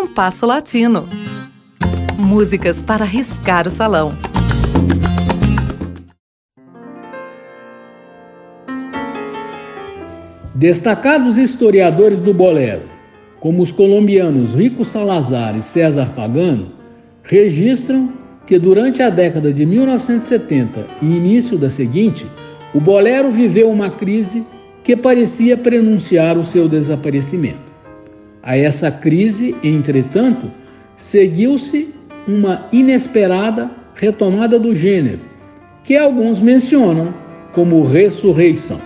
Compasso Latino. Músicas para riscar o salão. Destacados historiadores do bolero, como os colombianos Rico Salazar e César Pagano, registram que durante a década de 1970 e início da seguinte, o bolero viveu uma crise que parecia prenunciar o seu desaparecimento. A essa crise, entretanto, seguiu-se uma inesperada retomada do gênero, que alguns mencionam como ressurreição.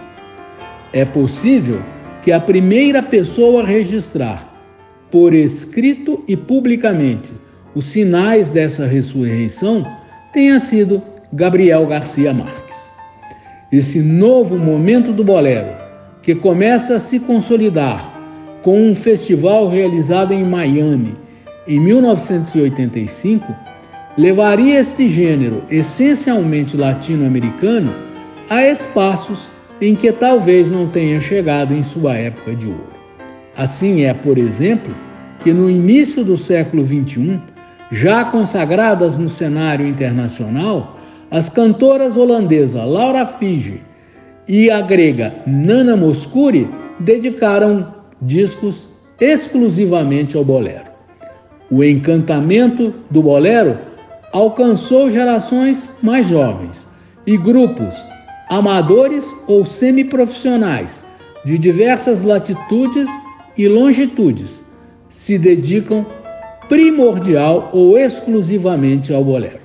É possível que a primeira pessoa a registrar, por escrito e publicamente, os sinais dessa ressurreição tenha sido Gabriel Garcia Marques. Esse novo momento do bolero, que começa a se consolidar com um festival realizado em Miami em 1985, levaria este gênero, essencialmente latino-americano, a espaços em que talvez não tenha chegado em sua época de ouro. Assim é, por exemplo, que no início do século XXI, já consagradas no cenário internacional, as cantoras holandesa Laura Fige e a grega Nana Mouskouri dedicaram discos exclusivamente ao bolero. O encantamento do bolero alcançou gerações mais jovens e grupos amadores ou semiprofissionais de diversas latitudes e longitudes se dedicam primordial ou exclusivamente ao bolero.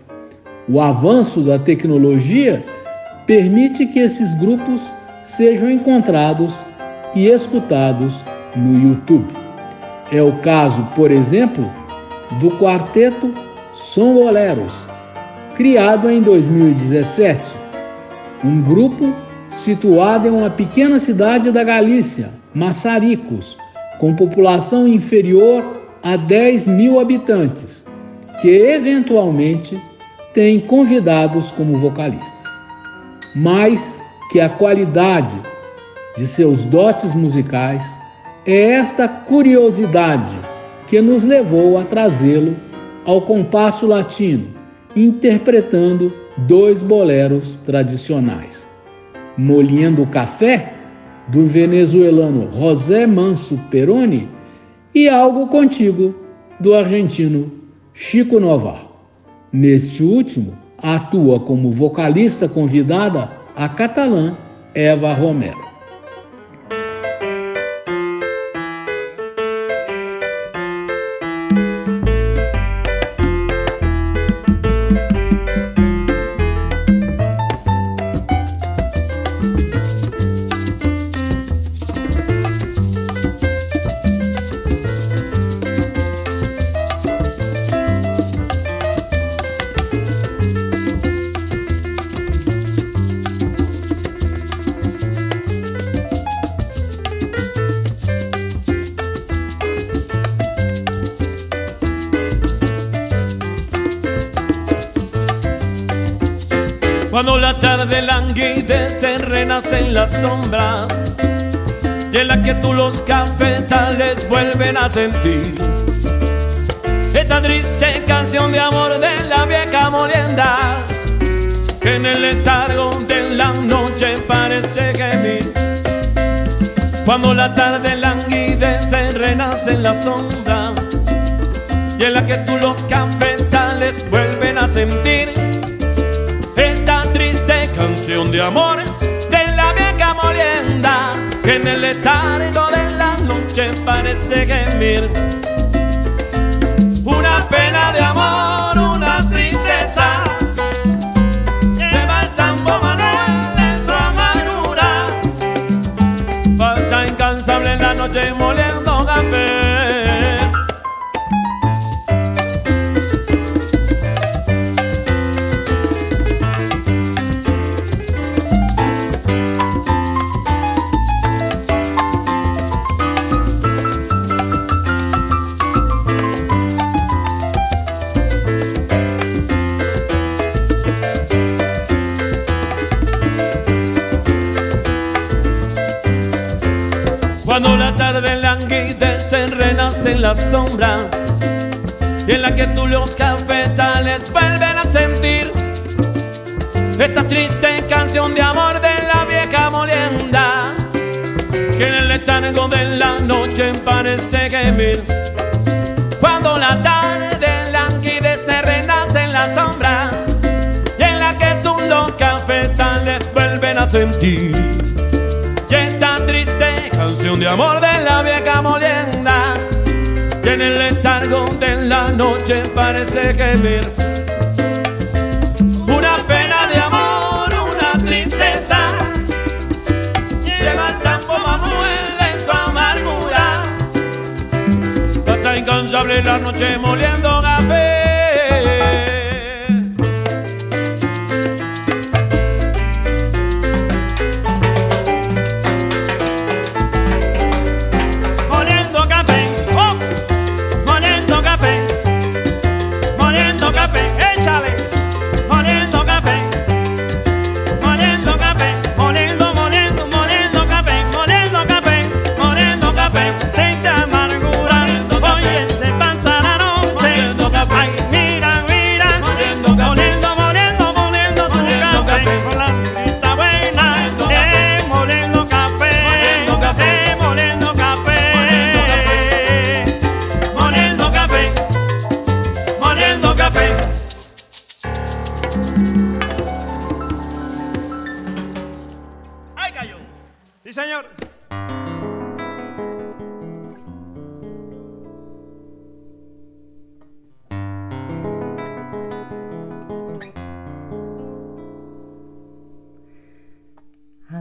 O avanço da tecnologia permite que esses grupos sejam encontrados e escutados no YouTube. É o caso, por exemplo, do quarteto Som Boleros, criado em 2017, um grupo situado em uma pequena cidade da Galícia, Massaricos, com população inferior a 10 mil habitantes, que eventualmente tem convidados como vocalistas. Mais que a qualidade de seus dotes musicais, é esta curiosidade que nos levou a trazê-lo ao compasso latino, interpretando dois boleros tradicionais. Molhendo o Café, do venezuelano José Manso Peroni, e Algo Contigo, do argentino Chico Novar. Neste último, atua como vocalista convidada a catalã Eva Romero. Cuando la tarde languidece, renace en la sombra y en la que tú los cafetales vuelven a sentir. Esta triste canción de amor de la vieja molienda que en el letargo de la noche parece gemir. Cuando la tarde languidece, renace en la sombra y en la que tú los cafetales vuelven a sentir canción de amor de la vieja molienda que en el letargo de la noche parece gemir. Una pena de amor, una tristeza que va el Sambo Manuel en su amargura. Pasa incansable en la noche moliendo café. Cuando la tarde languidece, renace en la sombra y en la que tú los cafetales vuelven a sentir esta triste canción de amor de la vieja molienda que en el letargo de la noche parece gemir. Cuando la tarde languidece renace en la sombra y en la que tú los cafetales vuelven a sentir de amor de la vieja molienda. Que en el letargo de la noche parece gemir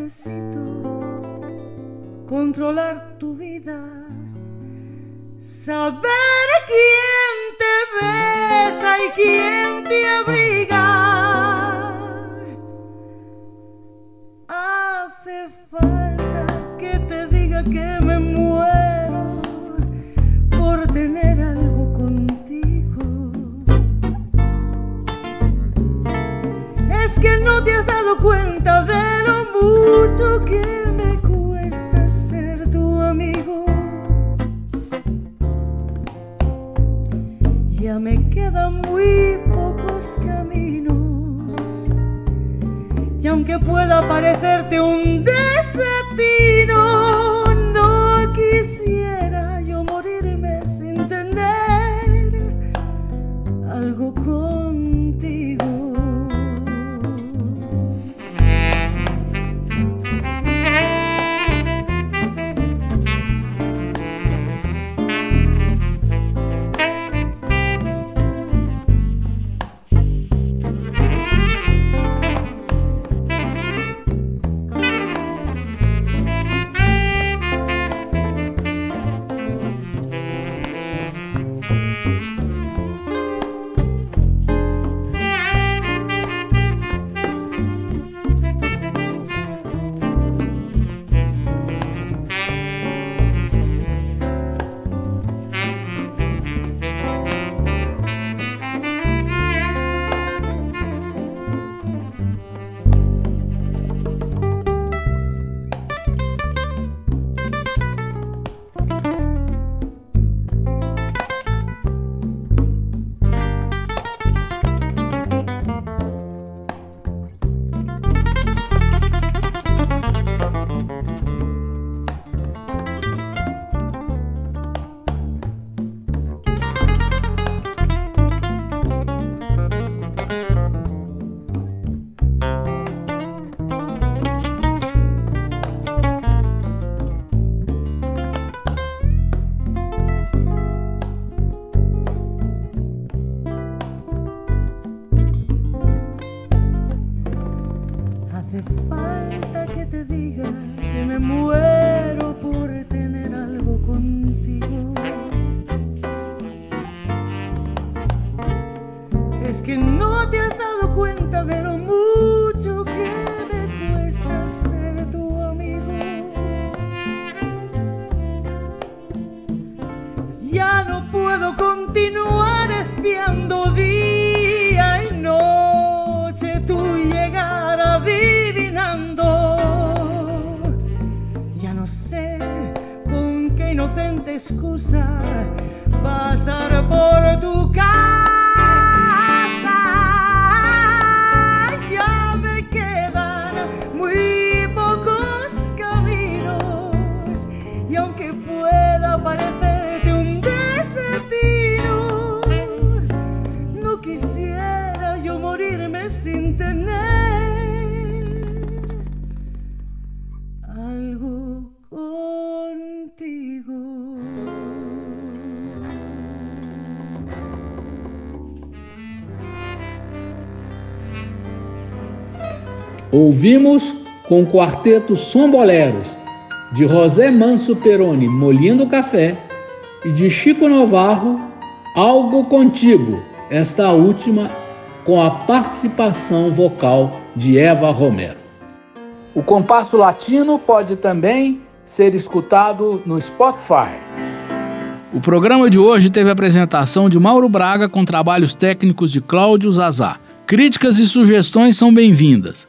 Necesito controlar tu vida, saber quién te besa y quién te abriga. Hace falta que te diga que me muero por tener algo contigo. Es que no te que me cuesta ser tu amigo. Ya me quedan muy pocos caminos. Y aunque pueda parecerte un desatino, inocente excusa pasar por tu casa. Ya me quedan muy pocos caminos y aunque pueda parecerte un desatino, no quisiera yo morirme sin tener Ouvimos com o quarteto Som Boleros, de José Manso Peroni, Molindo Café, e de Chico Novarro, Algo Contigo, esta última com a participação vocal de Eva Romero. O compasso latino pode também ser escutado no Spotify. O programa de hoje teve a apresentação de Mauro Braga com trabalhos técnicos de Cláudio Zazá. Críticas e sugestões são bem-vindas.